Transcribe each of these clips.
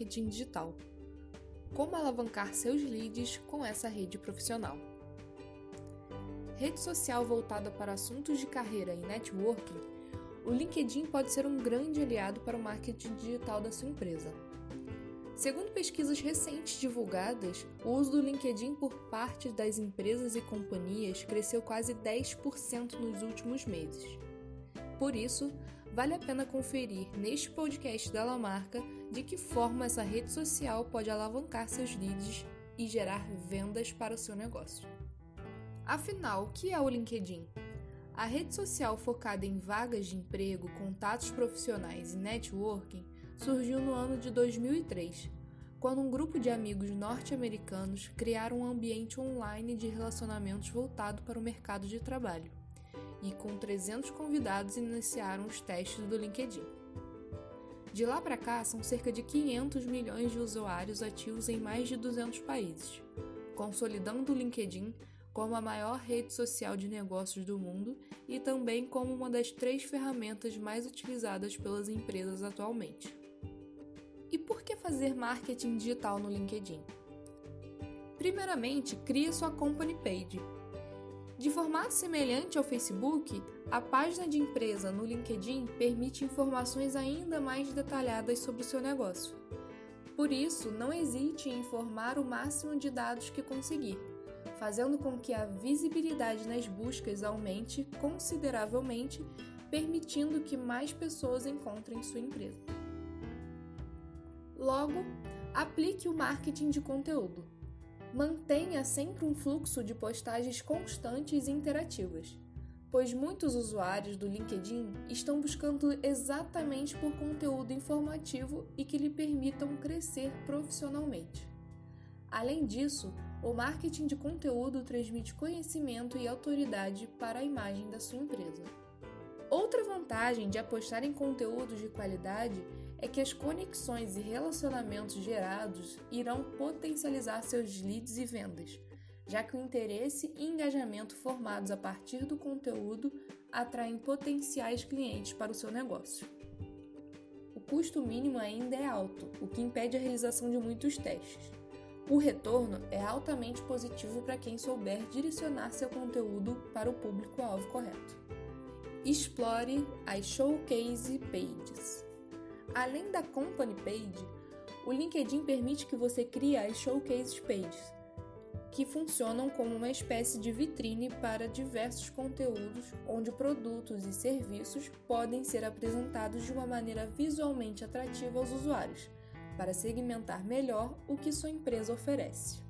marketing digital. Como alavancar seus leads com essa rede profissional? Rede social voltada para assuntos de carreira e networking, o LinkedIn pode ser um grande aliado para o marketing digital da sua empresa. Segundo pesquisas recentes divulgadas, o uso do LinkedIn por parte das empresas e companhias cresceu quase 10% nos últimos meses. Por isso, vale a pena conferir neste podcast da Lamarca de que forma essa rede social pode alavancar seus leads e gerar vendas para o seu negócio. Afinal, o que é o LinkedIn? A rede social focada em vagas de emprego, contatos profissionais e networking surgiu no ano de 2003, quando um grupo de amigos norte-americanos criaram um ambiente online de relacionamentos voltado para o mercado de trabalho, e com 300 convidados iniciaram os testes do LinkedIn. De lá para cá, são cerca de 500 milhões de usuários ativos em mais de 200 países, consolidando o LinkedIn como a maior rede social de negócios do mundo e também como uma das três ferramentas mais utilizadas pelas empresas atualmente. E por que fazer marketing digital no LinkedIn? Primeiramente, crie sua company page. De formato semelhante ao Facebook, a página de empresa no LinkedIn permite informações ainda mais detalhadas sobre o seu negócio. Por isso, não hesite em informar o máximo de dados que conseguir, fazendo com que a visibilidade nas buscas aumente consideravelmente, permitindo que mais pessoas encontrem sua empresa. Logo, aplique o marketing de conteúdo. Mantenha sempre um fluxo de postagens constantes e interativas, pois muitos usuários do LinkedIn estão buscando exatamente por conteúdo informativo e que lhe permitam crescer profissionalmente. Além disso, o marketing de conteúdo transmite conhecimento e autoridade para a imagem da sua empresa. Outra vantagem de apostar em conteúdos de qualidade é que as conexões e relacionamentos gerados irão potencializar seus leads e vendas, já que o interesse e engajamento formados a partir do conteúdo atraem potenciais clientes para o seu negócio. O custo mínimo ainda é alto, o que impede a realização de muitos testes. O retorno é altamente positivo para quem souber direcionar seu conteúdo para o público-alvo correto. Explore as Showcase Pages. Além da Company Page, o LinkedIn permite que você crie as Showcase Pages, que funcionam como uma espécie de vitrine para diversos conteúdos onde produtos e serviços podem ser apresentados de uma maneira visualmente atrativa aos usuários, para segmentar melhor o que sua empresa oferece.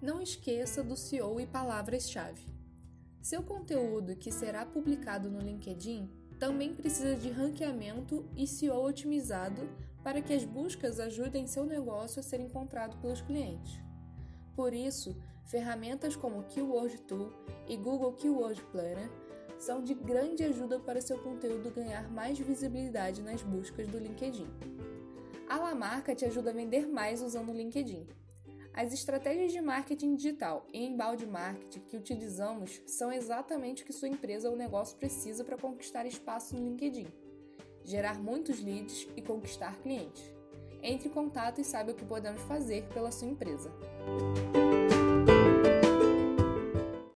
Não esqueça do SEO e palavras-chave. Seu conteúdo que será publicado no LinkedIn também precisa de ranqueamento e SEO otimizado para que as buscas ajudem seu negócio a ser encontrado pelos clientes. Por isso, ferramentas como Keyword Tool e Google Keyword Planner são de grande ajuda para seu conteúdo ganhar mais visibilidade nas buscas do LinkedIn. A Lamarca te ajuda a vender mais usando o LinkedIn. As estratégias de marketing digital e embalde marketing que utilizamos são exatamente o que sua empresa ou negócio precisa para conquistar espaço no LinkedIn, gerar muitos leads e conquistar clientes. Entre em contato e saiba o que podemos fazer pela sua empresa.